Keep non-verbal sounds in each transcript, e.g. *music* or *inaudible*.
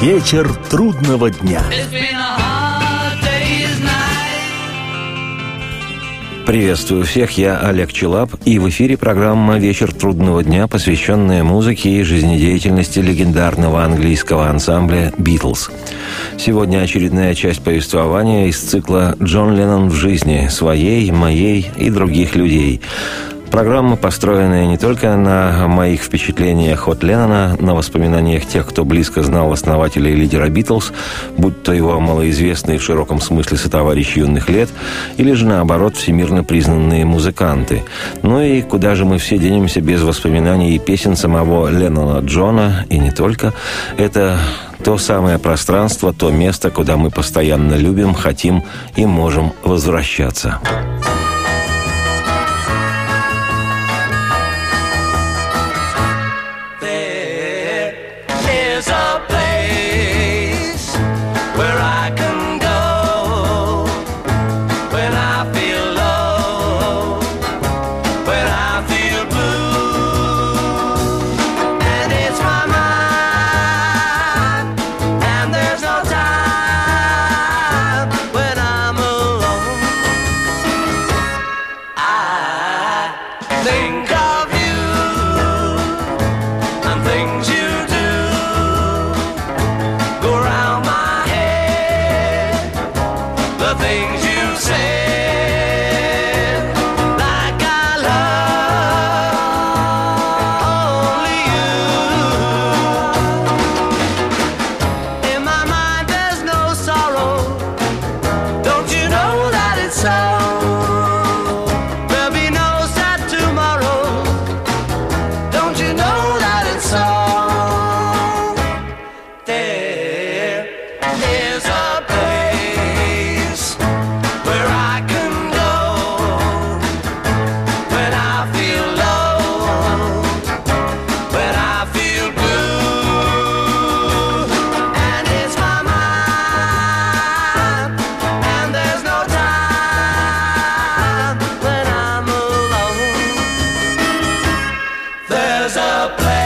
Вечер трудного дня. Приветствую всех, я Олег Челап, и в эфире программа «Вечер трудного дня», посвященная музыке и жизнедеятельности легендарного английского ансамбля «Битлз». Сегодня очередная часть повествования из цикла «Джон Леннон в жизни» своей, моей и других людей – Программа, построенная не только на моих впечатлениях от Леннона, на воспоминаниях тех, кто близко знал основателя и лидера Битлз, будь то его малоизвестные в широком смысле сотоварищи юных лет, или же, наоборот, всемирно признанные музыканты. Ну и куда же мы все денемся без воспоминаний и песен самого Леннона Джона, и не только. Это то самое пространство, то место, куда мы постоянно любим, хотим и можем возвращаться. there's a place.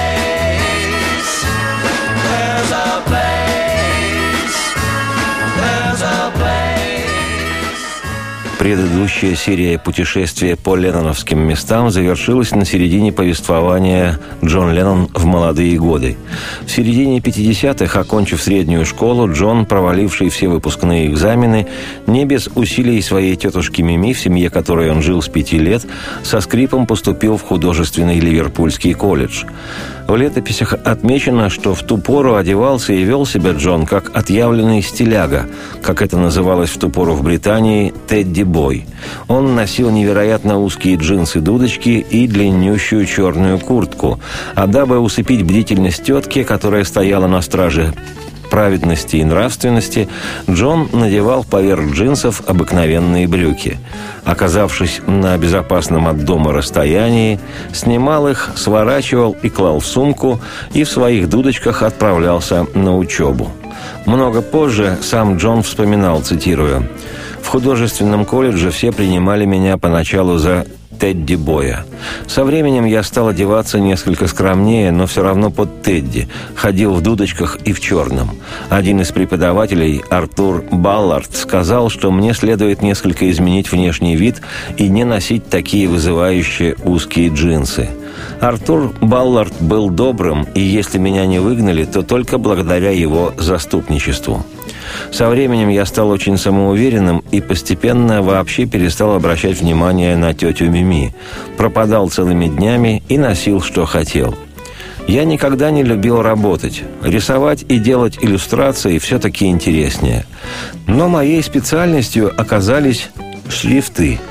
Предыдущая серия путешествия по ленноновским местам завершилась на середине повествования Джон Леннон в молодые годы. В середине 50-х, окончив среднюю школу, Джон, проваливший все выпускные экзамены, не без усилий своей тетушки Мими, в семье которой он жил с пяти лет, со скрипом поступил в художественный Ливерпульский колледж. В летописях отмечено, что в ту пору одевался и вел себя Джон как отъявленный стиляга, как это называлось в ту пору в Британии «Тедди Бой». Он носил невероятно узкие джинсы-дудочки и длиннющую черную куртку, а дабы усыпить бдительность тетки, которая стояла на страже праведности и нравственности, Джон надевал поверх джинсов обыкновенные брюки. Оказавшись на безопасном от дома расстоянии, снимал их, сворачивал и клал в сумку и в своих дудочках отправлялся на учебу. Много позже сам Джон вспоминал, цитирую, «В художественном колледже все принимали меня поначалу за Тедди Боя. Со временем я стал одеваться несколько скромнее, но все равно под Тедди. Ходил в дудочках и в черном. Один из преподавателей, Артур Баллард, сказал, что мне следует несколько изменить внешний вид и не носить такие вызывающие узкие джинсы. Артур Баллард был добрым, и если меня не выгнали, то только благодаря его заступничеству. Со временем я стал очень самоуверенным и постепенно вообще перестал обращать внимание на тетю Мими. Пропадал целыми днями и носил, что хотел. Я никогда не любил работать. Рисовать и делать иллюстрации все-таки интереснее. Но моей специальностью оказались шрифты –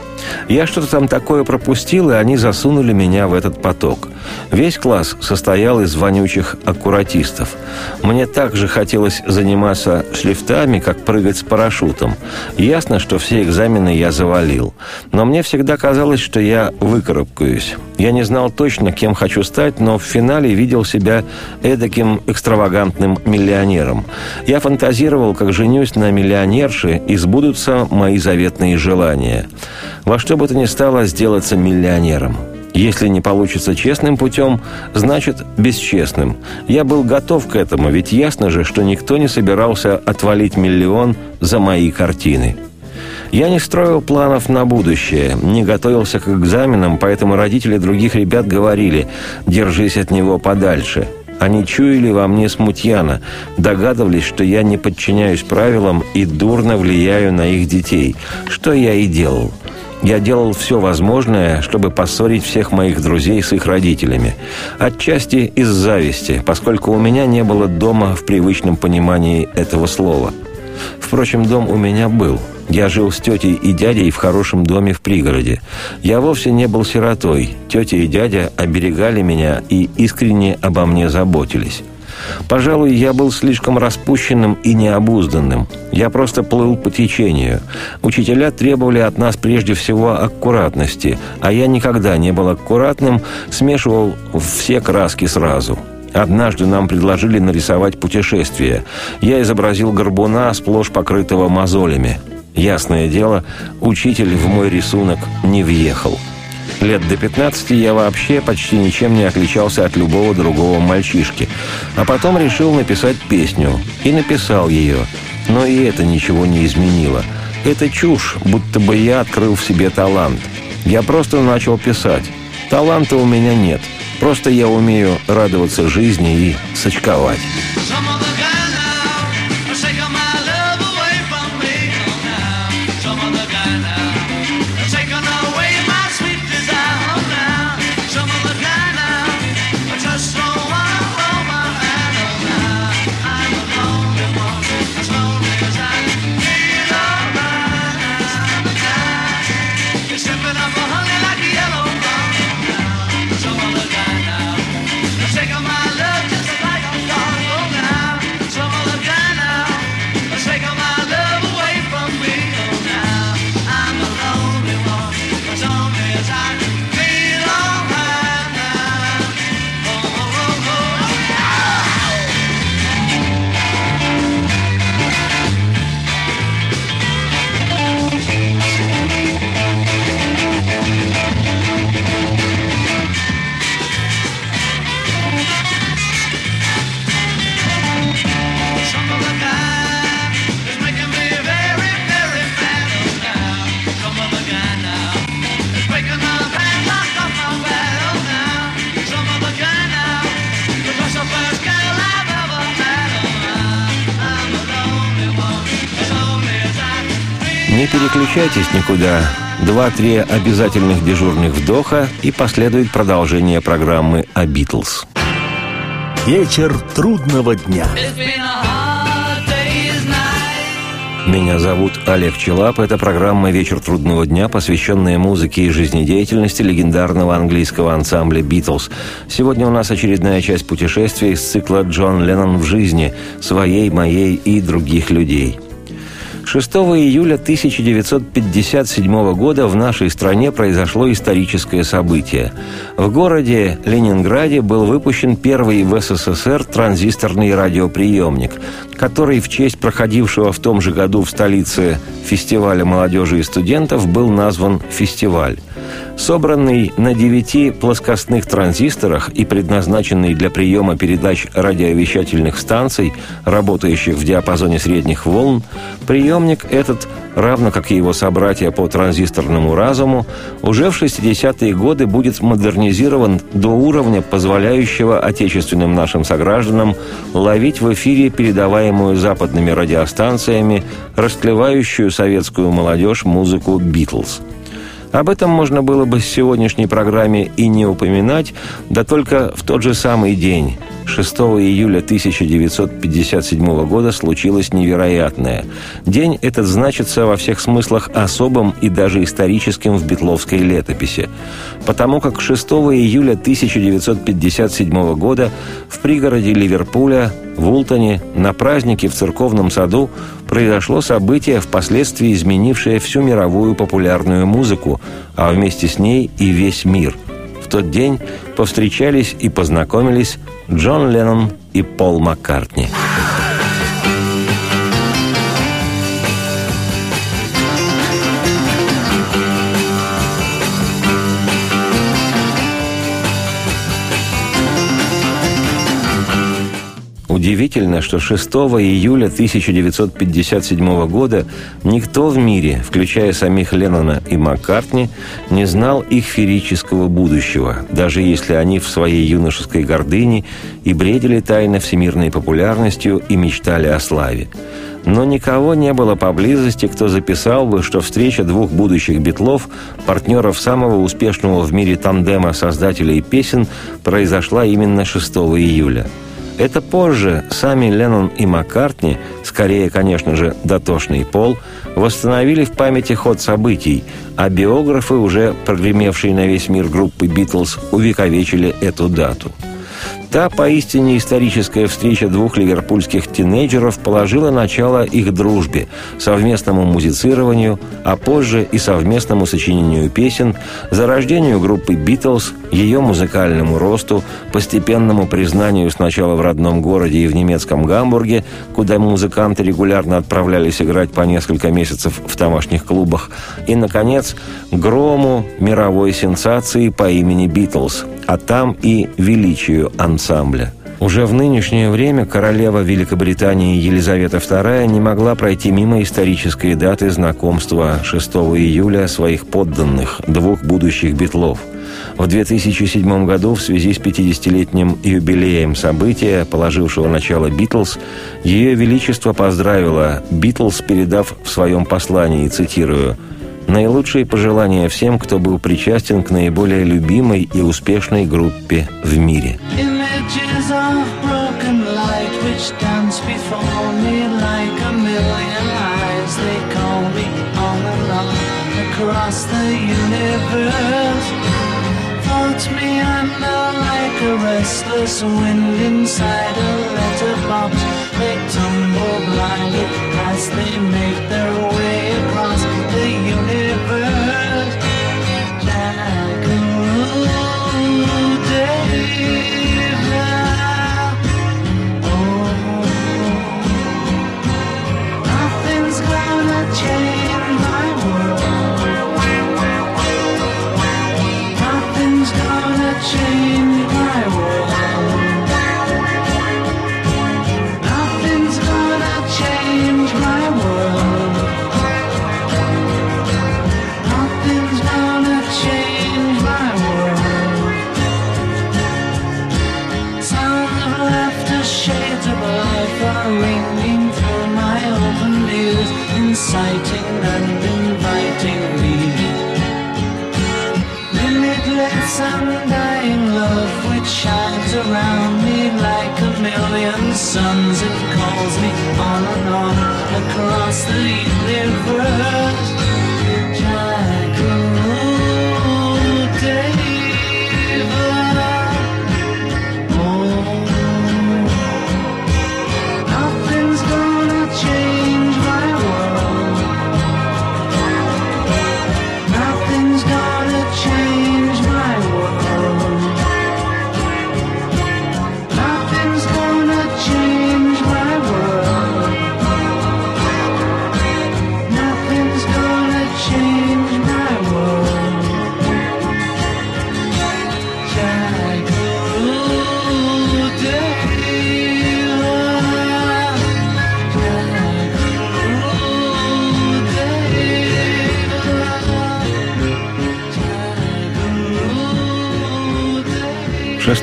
я что-то там такое пропустил, и они засунули меня в этот поток. Весь класс состоял из вонючих аккуратистов. Мне также хотелось заниматься шрифтами, как прыгать с парашютом. Ясно, что все экзамены я завалил. Но мне всегда казалось, что я выкарабкаюсь. Я не знал точно, кем хочу стать, но в финале видел себя эдаким экстравагантным миллионером. Я фантазировал, как женюсь на миллионерше, и сбудутся мои заветные желания. Во что бы то ни стало сделаться миллионером. Если не получится честным путем, значит бесчестным. Я был готов к этому, ведь ясно же, что никто не собирался отвалить миллион за мои картины. Я не строил планов на будущее, не готовился к экзаменам, поэтому родители других ребят говорили «держись от него подальше». Они чуяли во мне смутьяна, догадывались, что я не подчиняюсь правилам и дурно влияю на их детей, что я и делал. Я делал все возможное, чтобы поссорить всех моих друзей с их родителями. Отчасти из зависти, поскольку у меня не было дома в привычном понимании этого слова. Впрочем, дом у меня был. Я жил с тетей и дядей в хорошем доме в пригороде. Я вовсе не был сиротой. Тетя и дядя оберегали меня и искренне обо мне заботились. Пожалуй, я был слишком распущенным и необузданным. Я просто плыл по течению. Учителя требовали от нас прежде всего аккуратности, а я никогда не был аккуратным, смешивал все краски сразу. Однажды нам предложили нарисовать путешествие. Я изобразил горбуна, сплошь покрытого мозолями. Ясное дело, учитель в мой рисунок не въехал. Лет до 15 я вообще почти ничем не отличался от любого другого мальчишки. А потом решил написать песню. И написал ее. Но и это ничего не изменило. Это чушь, будто бы я открыл в себе талант. Я просто начал писать. Таланта у меня нет. Просто я умею радоваться жизни и сочковать. Не переключайтесь никуда. Два-три обязательных дежурных вдоха и последует продолжение программы о Битлз. Вечер трудного дня. Меня зовут Олег Челап. Это программа «Вечер трудного дня», посвященная музыке и жизнедеятельности легендарного английского ансамбля «Битлз». Сегодня у нас очередная часть путешествия из цикла «Джон Леннон в жизни» своей, моей и других людей – 6 июля 1957 года в нашей стране произошло историческое событие. В городе Ленинграде был выпущен первый в СССР транзисторный радиоприемник, который в честь проходившего в том же году в столице фестиваля молодежи и студентов был назван «Фестиваль». Собранный на девяти плоскостных транзисторах и предназначенный для приема передач радиовещательных станций, работающих в диапазоне средних волн, приемник этот, равно как и его собратья по транзисторному разуму, уже в 60-е годы будет модернизирован до уровня, позволяющего отечественным нашим согражданам ловить в эфире передаваемую западными радиостанциями расклевающую советскую молодежь музыку «Битлз». Об этом можно было бы в сегодняшней программе и не упоминать, да только в тот же самый день, 6 июля 1957 года случилось невероятное. День этот значится во всех смыслах особым и даже историческим в битловской летописи. Потому как 6 июля 1957 года в пригороде Ливерпуля, в Ултоне, на празднике в церковном саду произошло событие, впоследствии изменившее всю мировую популярную музыку, а вместе с ней и весь мир – в тот день повстречались и познакомились Джон Леннон и Пол Маккартни. Удивительно, что 6 июля 1957 года никто в мире, включая самих Леннона и Маккартни, не знал их ферического будущего, даже если они в своей юношеской гордыне и бредили тайно всемирной популярностью и мечтали о славе. Но никого не было поблизости, кто записал бы, что встреча двух будущих битлов, партнеров самого успешного в мире тандема создателей песен, произошла именно 6 июля – это позже сами Леннон и Маккартни, скорее, конечно же, дотошный пол, восстановили в памяти ход событий, а биографы, уже прогремевшие на весь мир группы «Битлз», увековечили эту дату – Та поистине историческая встреча двух ливерпульских тинейджеров положила начало их дружбе, совместному музицированию, а позже и совместному сочинению песен, зарождению группы «Битлз», ее музыкальному росту, постепенному признанию сначала в родном городе и в немецком Гамбурге, куда музыканты регулярно отправлялись играть по несколько месяцев в домашних клубах, и, наконец, грому мировой сенсации по имени «Битлз», а там и величию ансамбля. Уже в нынешнее время королева Великобритании Елизавета II не могла пройти мимо исторической даты знакомства 6 июля своих подданных, двух будущих битлов. В 2007 году в связи с 50-летним юбилеем события, положившего начало «Битлз», Ее Величество поздравило «Битлз», передав в своем послании, цитирую – Наилучшие пожелания всем, кто был причастен к наиболее любимой и успешной группе в мире. restless wind inside a letterbox They tumble blindly as they make their way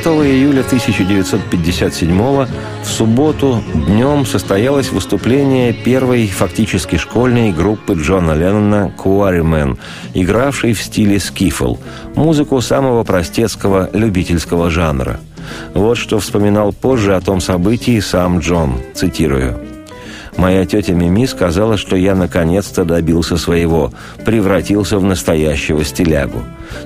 июля 1957 в субботу днем состоялось выступление первой фактически школьной группы Джона Леннона «Куаримен», игравшей в стиле скифл, музыку самого простецкого любительского жанра. Вот что вспоминал позже о том событии сам Джон, цитирую – Моя тетя Мими сказала, что я наконец-то добился своего, превратился в настоящего стилягу.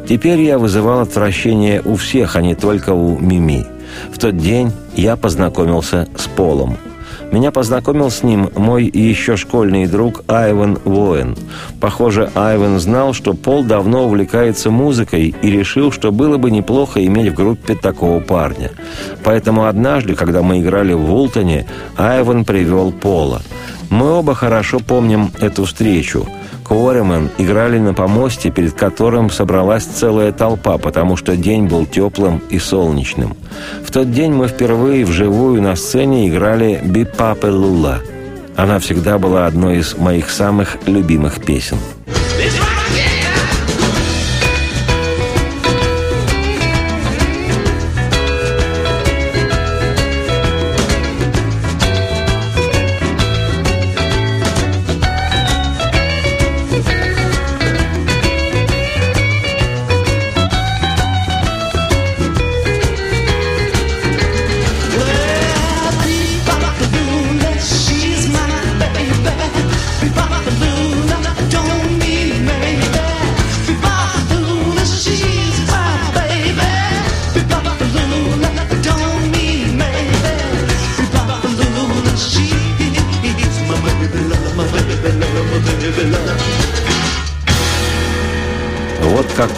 Теперь я вызывал отвращение у всех, а не только у Мими. В тот день я познакомился с Полом – меня познакомил с ним мой еще школьный друг Айван Воин. Похоже, Айван знал, что Пол давно увлекается музыкой и решил, что было бы неплохо иметь в группе такого парня. Поэтому однажды, когда мы играли в Вултоне, Айван привел Пола. Мы оба хорошо помним эту встречу. Куоримен играли на помосте, перед которым собралась целая толпа, потому что день был теплым и солнечным. В тот день мы впервые вживую на сцене играли «Бипапе Лула». Она всегда была одной из моих самых любимых песен.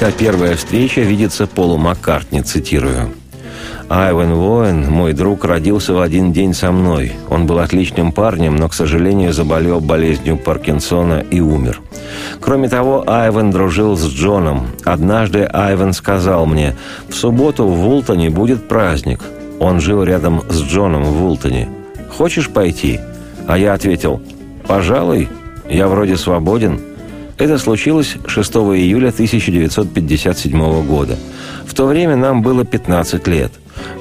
Как-то первая встреча видится Полу Маккартни, цитирую. Айвен Воин, мой друг, родился в один день со мной. Он был отличным парнем, но, к сожалению, заболел болезнью Паркинсона и умер. Кроме того, Айвен дружил с Джоном. Однажды Айвен сказал мне, «В субботу в Вултоне будет праздник». Он жил рядом с Джоном в Вултоне. «Хочешь пойти?» А я ответил, «Пожалуй, я вроде свободен». Это случилось 6 июля 1957 года. В то время нам было 15 лет.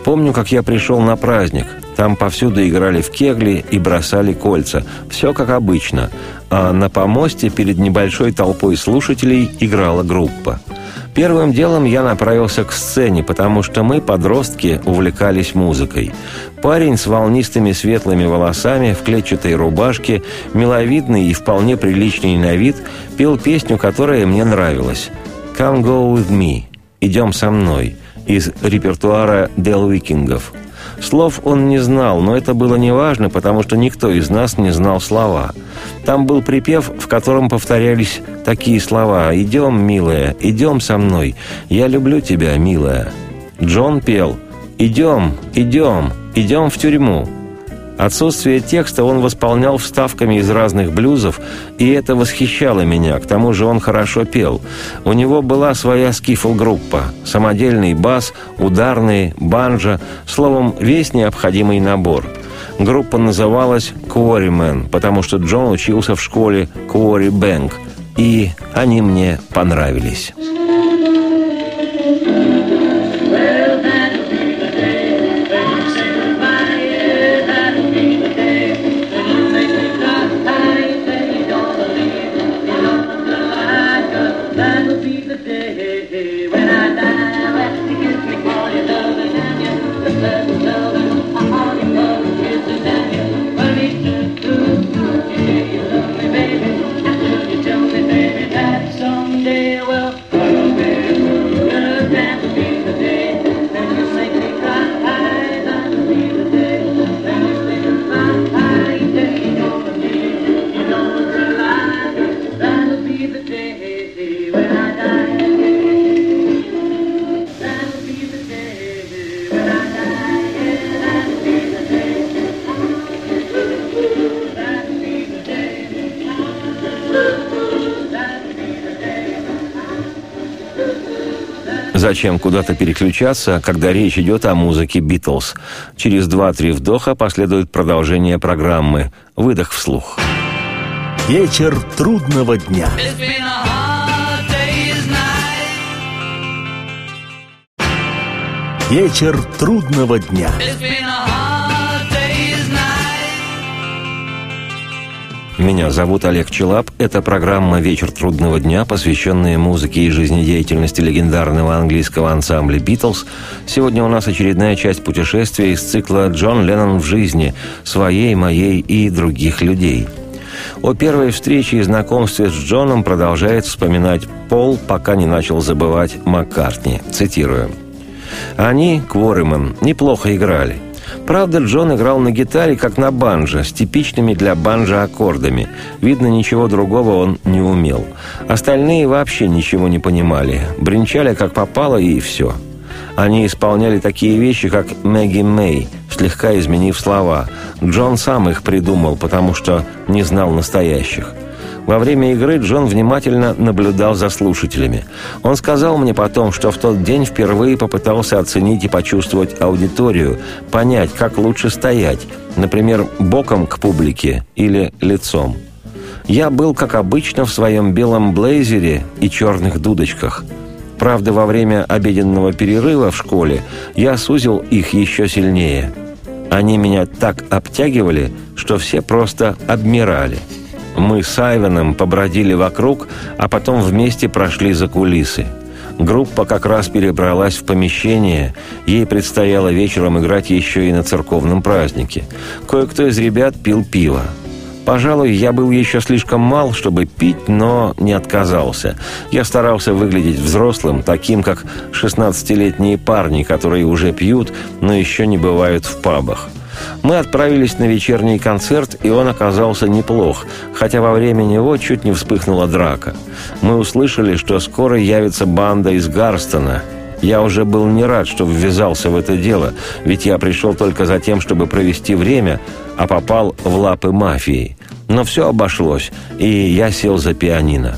Помню, как я пришел на праздник. Там повсюду играли в кегли и бросали кольца. Все как обычно. А на помосте перед небольшой толпой слушателей играла группа. Первым делом я направился к сцене, потому что мы, подростки, увлекались музыкой. Парень с волнистыми светлыми волосами, в клетчатой рубашке, миловидный и вполне приличный на вид, пел песню, которая мне нравилась. «Come go with me» – «Идем со мной» из репертуара Дел Викингов – Слов он не знал, но это было неважно, потому что никто из нас не знал слова. Там был припев, в котором повторялись такие слова «Идем, милая, идем со мной, я люблю тебя, милая». Джон пел «Идем, идем, идем в тюрьму». Отсутствие текста он восполнял вставками из разных блюзов, и это восхищало меня. К тому же он хорошо пел. У него была своя скифл-группа. Самодельный бас, ударные, банджо, словом, весь необходимый набор. Группа называлась «Quarrymen», потому что Джон учился в школе «Quarry Bank», и они мне понравились. Зачем куда-то переключаться, когда речь идет о музыке «Битлз»? Через два-три вдоха последует продолжение программы «Выдох вслух». Вечер трудного дня. Вечер трудного дня. Меня зовут Олег Челап. Это программа «Вечер трудного дня», посвященная музыке и жизнедеятельности легендарного английского ансамбля «Битлз». Сегодня у нас очередная часть путешествия из цикла «Джон Леннон в жизни» своей, моей и других людей. О первой встрече и знакомстве с Джоном продолжает вспоминать Пол, пока не начал забывать Маккартни. Цитирую. «Они, Квореман, неплохо играли. Правда, Джон играл на гитаре, как на банджо, с типичными для банджо аккордами. Видно, ничего другого он не умел. Остальные вообще ничего не понимали. Бренчали, как попало, и все. Они исполняли такие вещи, как «Мэгги Мэй», слегка изменив слова. Джон сам их придумал, потому что не знал настоящих. Во время игры Джон внимательно наблюдал за слушателями. Он сказал мне потом, что в тот день впервые попытался оценить и почувствовать аудиторию, понять, как лучше стоять, например, боком к публике или лицом. Я был, как обычно, в своем белом блейзере и черных дудочках. Правда, во время обеденного перерыва в школе я сузил их еще сильнее. Они меня так обтягивали, что все просто обмирали – мы с Айвеном побродили вокруг, а потом вместе прошли за кулисы. Группа как раз перебралась в помещение. Ей предстояло вечером играть еще и на церковном празднике. Кое-кто из ребят пил пиво. Пожалуй, я был еще слишком мал, чтобы пить, но не отказался. Я старался выглядеть взрослым, таким, как 16-летние парни, которые уже пьют, но еще не бывают в пабах. Мы отправились на вечерний концерт, и он оказался неплох, хотя во время него чуть не вспыхнула драка. Мы услышали, что скоро явится банда из Гарстона. Я уже был не рад, что ввязался в это дело, ведь я пришел только за тем, чтобы провести время, а попал в лапы мафии. Но все обошлось, и я сел за пианино.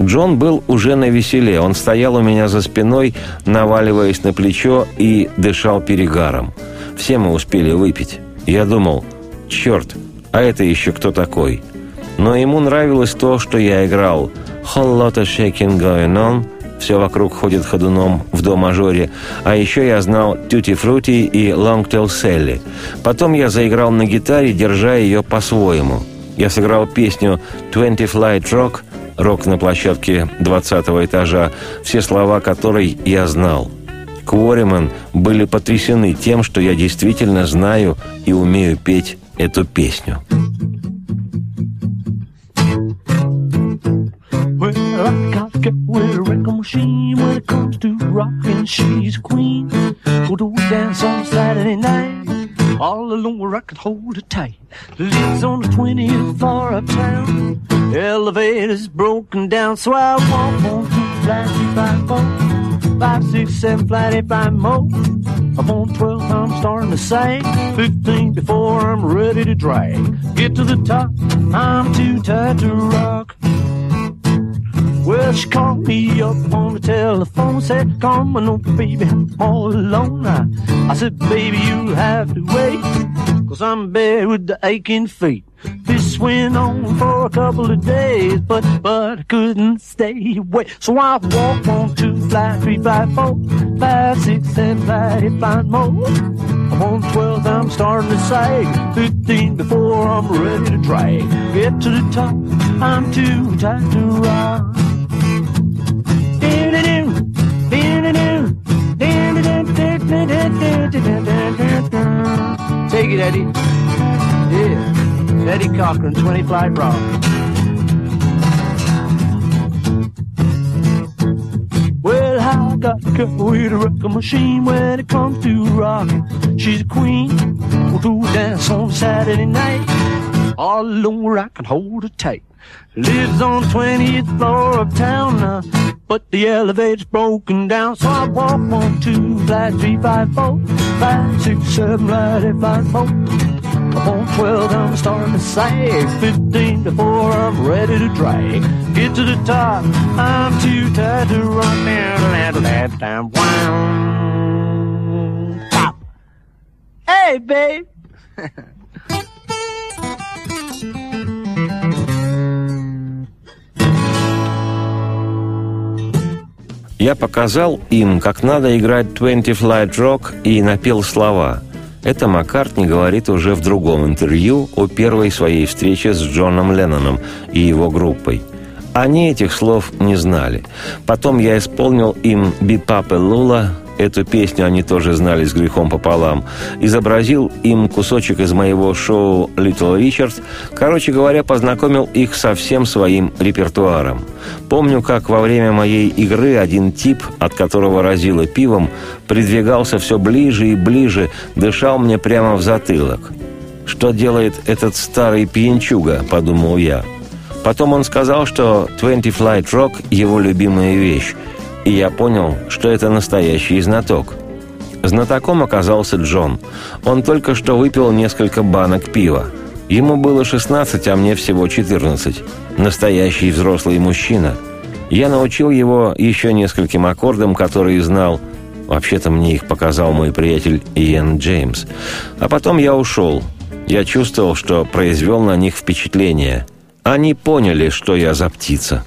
Джон был уже на веселе. Он стоял у меня за спиной, наваливаясь на плечо и дышал перегаром. Все мы успели выпить. Я думал, черт, а это еще кто такой? Но ему нравилось то, что я играл. «Whole lot of shaking going on», все вокруг ходит ходуном в до-мажоре. А еще я знал «Tutti Frutti» и «Long Tail Sally». Потом я заиграл на гитаре, держа ее по-своему. Я сыграл песню «Twenty Flight Rock», рок на площадке 20 этажа, все слова которой я знал – Квориман были потрясены тем, что я действительно знаю и умею петь эту песню. Get with a record machine when it comes to rockin'. She's a queen. Go to a dance on Saturday night. All alone where I could hold her tight. Lives on the 20th floor uptown. Elevator's broken down, so I walk on through flat by phone five, six, seven, flat eight, five more. I'm on 12, I'm starting to sing. 15 before I'm ready to drag. Get to the top, I'm too tired to rock. Well, she called me up on the telephone, said, Come on, baby, I'm all alone. I, I said, Baby, you have to wait, cause I'm bad with the aching feet. This went on for a couple of days, but but I couldn't stay away. So I walked on two, fly three, fly four, five, six, seven, fly eight, fly more. I'm on twelve, I'm starting to sag. Fifteen before I'm ready to drag. Get to the top, I'm too tired to rock. Take it, Eddie. Yeah. Eddie Cochran, 20 Fly Rock. Well, I got a girl with a machine when it comes to rocking. She's a queen. We'll do a dance on Saturday night. All alone where I can hold her tight. Lives on 20th floor of town now, but the elevator's broken down, so I walk on two, flat three, five, four, five, six, seven, right, eight, five, four. Up on 12, I'm starting to sag. 15 before I'm ready to drag. Get to the top, I'm too tired to run down, down, down, down, Top. Hey, babe. *laughs* Я показал им, как надо играть «Twenty Flight Rock» и напел слова – это Маккартни говорит уже в другом интервью о первой своей встрече с Джоном Ленноном и его группой. Они этих слов не знали. Потом я исполнил им «Бипап и Лула», Эту песню они тоже знали с грехом пополам. Изобразил им кусочек из моего шоу «Литл Ричард». Короче говоря, познакомил их со всем своим репертуаром. Помню, как во время моей игры один тип, от которого разило пивом, придвигался все ближе и ближе, дышал мне прямо в затылок. «Что делает этот старый пьянчуга?» – подумал я. Потом он сказал, что «Twenty Flight Rock» – его любимая вещь, и я понял, что это настоящий знаток. Знатоком оказался Джон. Он только что выпил несколько банок пива. Ему было 16, а мне всего 14. Настоящий взрослый мужчина. Я научил его еще нескольким аккордам, которые знал. Вообще-то мне их показал мой приятель Иэн Джеймс. А потом я ушел. Я чувствовал, что произвел на них впечатление. Они поняли, что я за птица.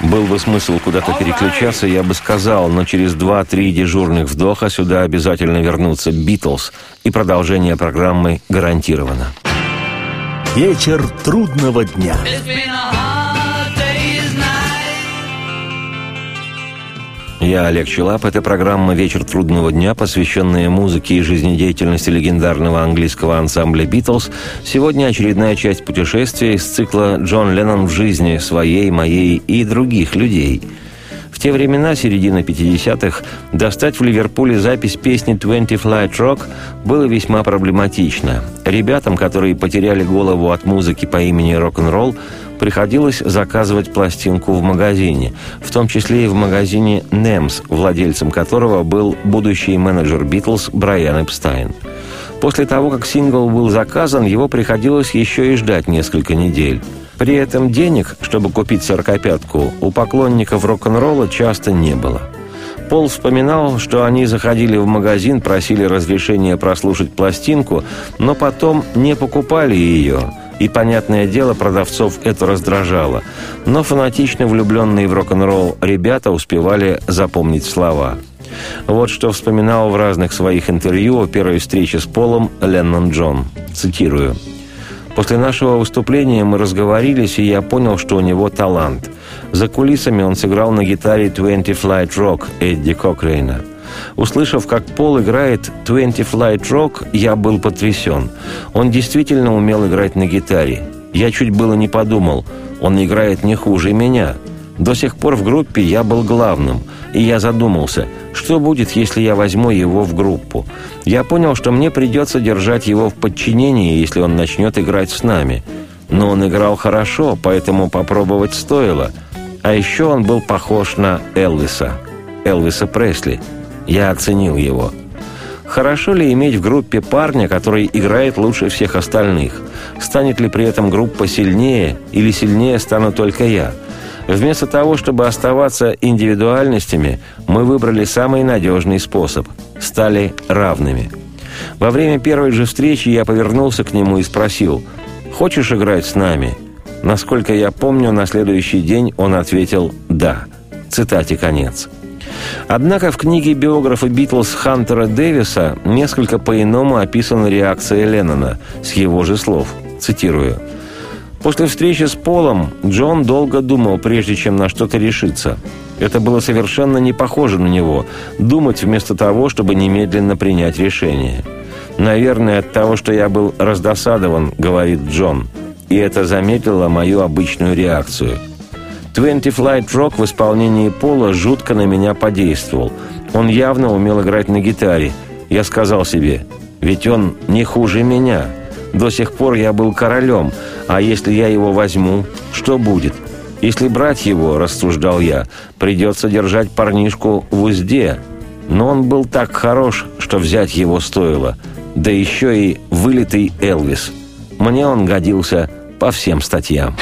Был бы смысл куда-то переключаться, я бы сказал, но через два-три дежурных вдоха сюда обязательно вернутся «Битлз», и продолжение программы гарантировано. Вечер трудного дня. Я Олег Челап. Это программа «Вечер трудного дня», посвященная музыке и жизнедеятельности легендарного английского ансамбля «Битлз». Сегодня очередная часть путешествия из цикла «Джон Леннон в жизни своей, моей и других людей». В те времена, середина 50-х, достать в Ливерпуле запись песни «Twenty Flight Rock» было весьма проблематично. Ребятам, которые потеряли голову от музыки по имени рок-н-ролл, приходилось заказывать пластинку в магазине, в том числе и в магазине «Немс», владельцем которого был будущий менеджер «Битлз» Брайан Эпстайн. После того, как сингл был заказан, его приходилось еще и ждать несколько недель. При этом денег, чтобы купить сорокопятку, у поклонников рок-н-ролла часто не было – Пол вспоминал, что они заходили в магазин, просили разрешения прослушать пластинку, но потом не покупали ее. И, понятное дело, продавцов это раздражало. Но фанатично влюбленные в рок-н-ролл ребята успевали запомнить слова. Вот что вспоминал в разных своих интервью о первой встрече с Полом Леннон Джон. Цитирую. После нашего выступления мы разговорились, и я понял, что у него талант. За кулисами он сыграл на гитаре «20 Flight Rock» Эдди Кокрейна. Услышав, как Пол играет «20 Flight Rock», я был потрясен. Он действительно умел играть на гитаре. Я чуть было не подумал, он играет не хуже меня. До сих пор в группе я был главным, и я задумался, что будет, если я возьму его в группу. Я понял, что мне придется держать его в подчинении, если он начнет играть с нами. Но он играл хорошо, поэтому попробовать стоило. А еще он был похож на Элвиса. Элвиса Пресли. Я оценил его. Хорошо ли иметь в группе парня, который играет лучше всех остальных? Станет ли при этом группа сильнее, или сильнее стану только я – Вместо того, чтобы оставаться индивидуальностями, мы выбрали самый надежный способ – стали равными. Во время первой же встречи я повернулся к нему и спросил «Хочешь играть с нами?» Насколько я помню, на следующий день он ответил «да». Цитате конец. Однако в книге биографа Битлз Хантера Дэвиса несколько по-иному описана реакция Леннона, с его же слов. Цитирую – После встречи с Полом Джон долго думал, прежде чем на что-то решиться. Это было совершенно не похоже на него – думать вместо того, чтобы немедленно принять решение. «Наверное, от того, что я был раздосадован», – говорит Джон. И это заметило мою обычную реакцию. «Twenty Flight Rock» в исполнении Пола жутко на меня подействовал. Он явно умел играть на гитаре. Я сказал себе, ведь он не хуже меня – до сих пор я был королем, а если я его возьму, что будет? Если брать его, рассуждал я, придется держать парнишку в узде. Но он был так хорош, что взять его стоило. Да еще и вылитый Элвис. Мне он годился по всем статьям.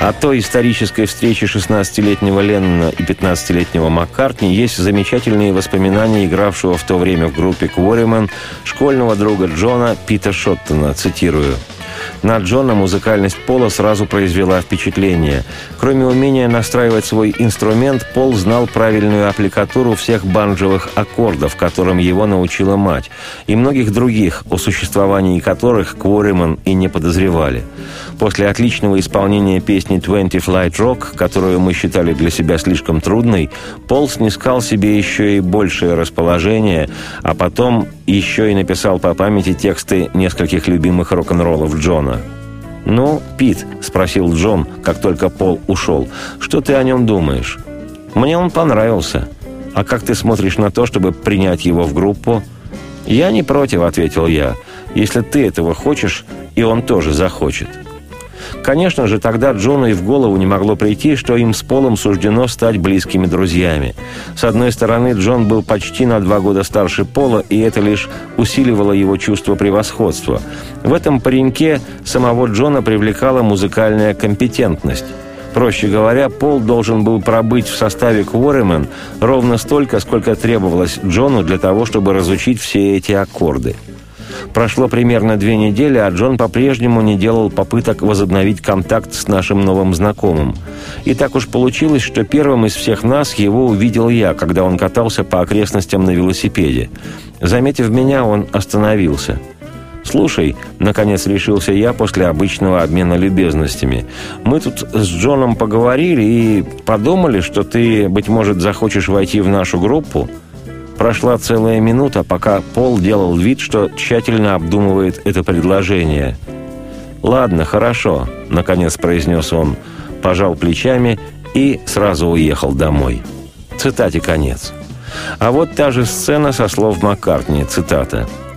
О той исторической встрече 16-летнего Леннона и 15-летнего Маккартни есть замечательные воспоминания игравшего в то время в группе Кворимен школьного друга Джона Пита Шоттона, цитирую – на Джона музыкальность Пола сразу произвела впечатление. Кроме умения настраивать свой инструмент, Пол знал правильную аппликатуру всех банджевых аккордов, которым его научила мать, и многих других, о существовании которых Квориман и не подозревали. После отличного исполнения песни «20 Flight Rock», которую мы считали для себя слишком трудной, Пол снискал себе еще и большее расположение, а потом еще и написал по памяти тексты нескольких любимых рок-н-роллов Джона. «Ну, Пит», — спросил Джон, как только Пол ушел, — «что ты о нем думаешь?» «Мне он понравился. А как ты смотришь на то, чтобы принять его в группу?» «Я не против», — ответил я, — «если ты этого хочешь, и он тоже захочет». Конечно же, тогда Джону и в голову не могло прийти, что им с Полом суждено стать близкими друзьями. С одной стороны, Джон был почти на два года старше Пола, и это лишь усиливало его чувство превосходства. В этом пареньке самого Джона привлекала музыкальная компетентность. Проще говоря, Пол должен был пробыть в составе Кворемен ровно столько, сколько требовалось Джону для того, чтобы разучить все эти аккорды – Прошло примерно две недели, а Джон по-прежнему не делал попыток возобновить контакт с нашим новым знакомым. И так уж получилось, что первым из всех нас его увидел я, когда он катался по окрестностям на велосипеде. Заметив меня, он остановился. «Слушай», — наконец решился я после обычного обмена любезностями, «мы тут с Джоном поговорили и подумали, что ты, быть может, захочешь войти в нашу группу». Прошла целая минута, пока Пол делал вид, что тщательно обдумывает это предложение. «Ладно, хорошо», — наконец произнес он, пожал плечами и сразу уехал домой. Цитате конец. А вот та же сцена со слов Маккартни, цитата –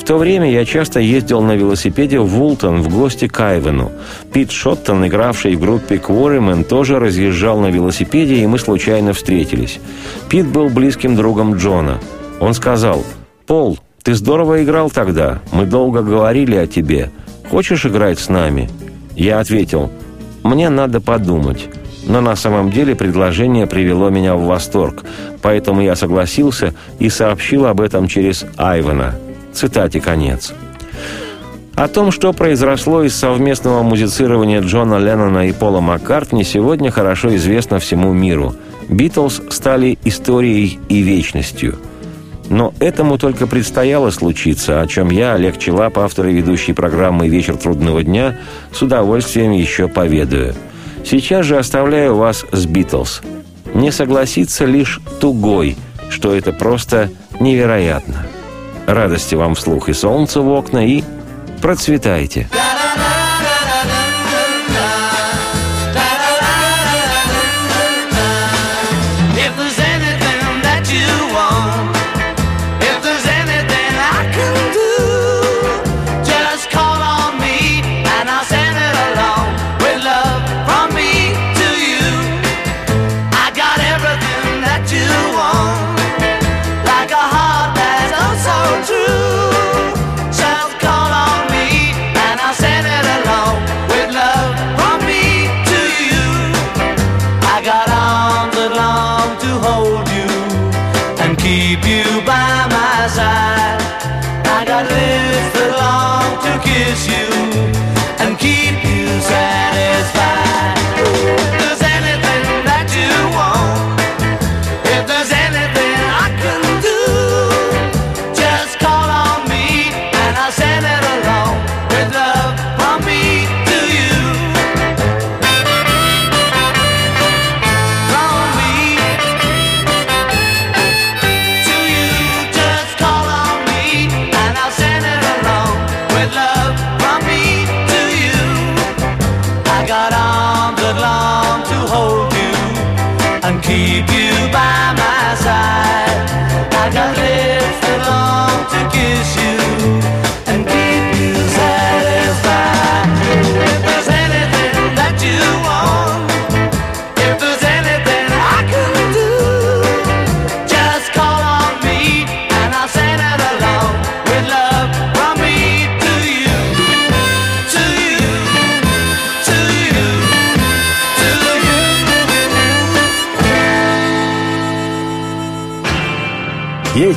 в то время я часто ездил на велосипеде в Вултон в гости к Айвену. Пит Шоттон, игравший в группе Кворимен, тоже разъезжал на велосипеде, и мы случайно встретились. Пит был близким другом Джона. Он сказал, «Пол, ты здорово играл тогда. Мы долго говорили о тебе. Хочешь играть с нами?» Я ответил, «Мне надо подумать». Но на самом деле предложение привело меня в восторг, поэтому я согласился и сообщил об этом через Айвена – Цитате конец. О том, что произошло из совместного музицирования Джона Леннона и Пола Маккартни, сегодня хорошо известно всему миру. «Битлз» стали историей и вечностью. Но этому только предстояло случиться, о чем я, Олег Челап, автор и ведущий программы «Вечер трудного дня», с удовольствием еще поведаю. Сейчас же оставляю вас с «Битлз». Не согласится лишь тугой, что это просто невероятно. Радости вам вслух и солнца в окна, и процветайте!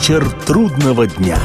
Вечер трудного дня.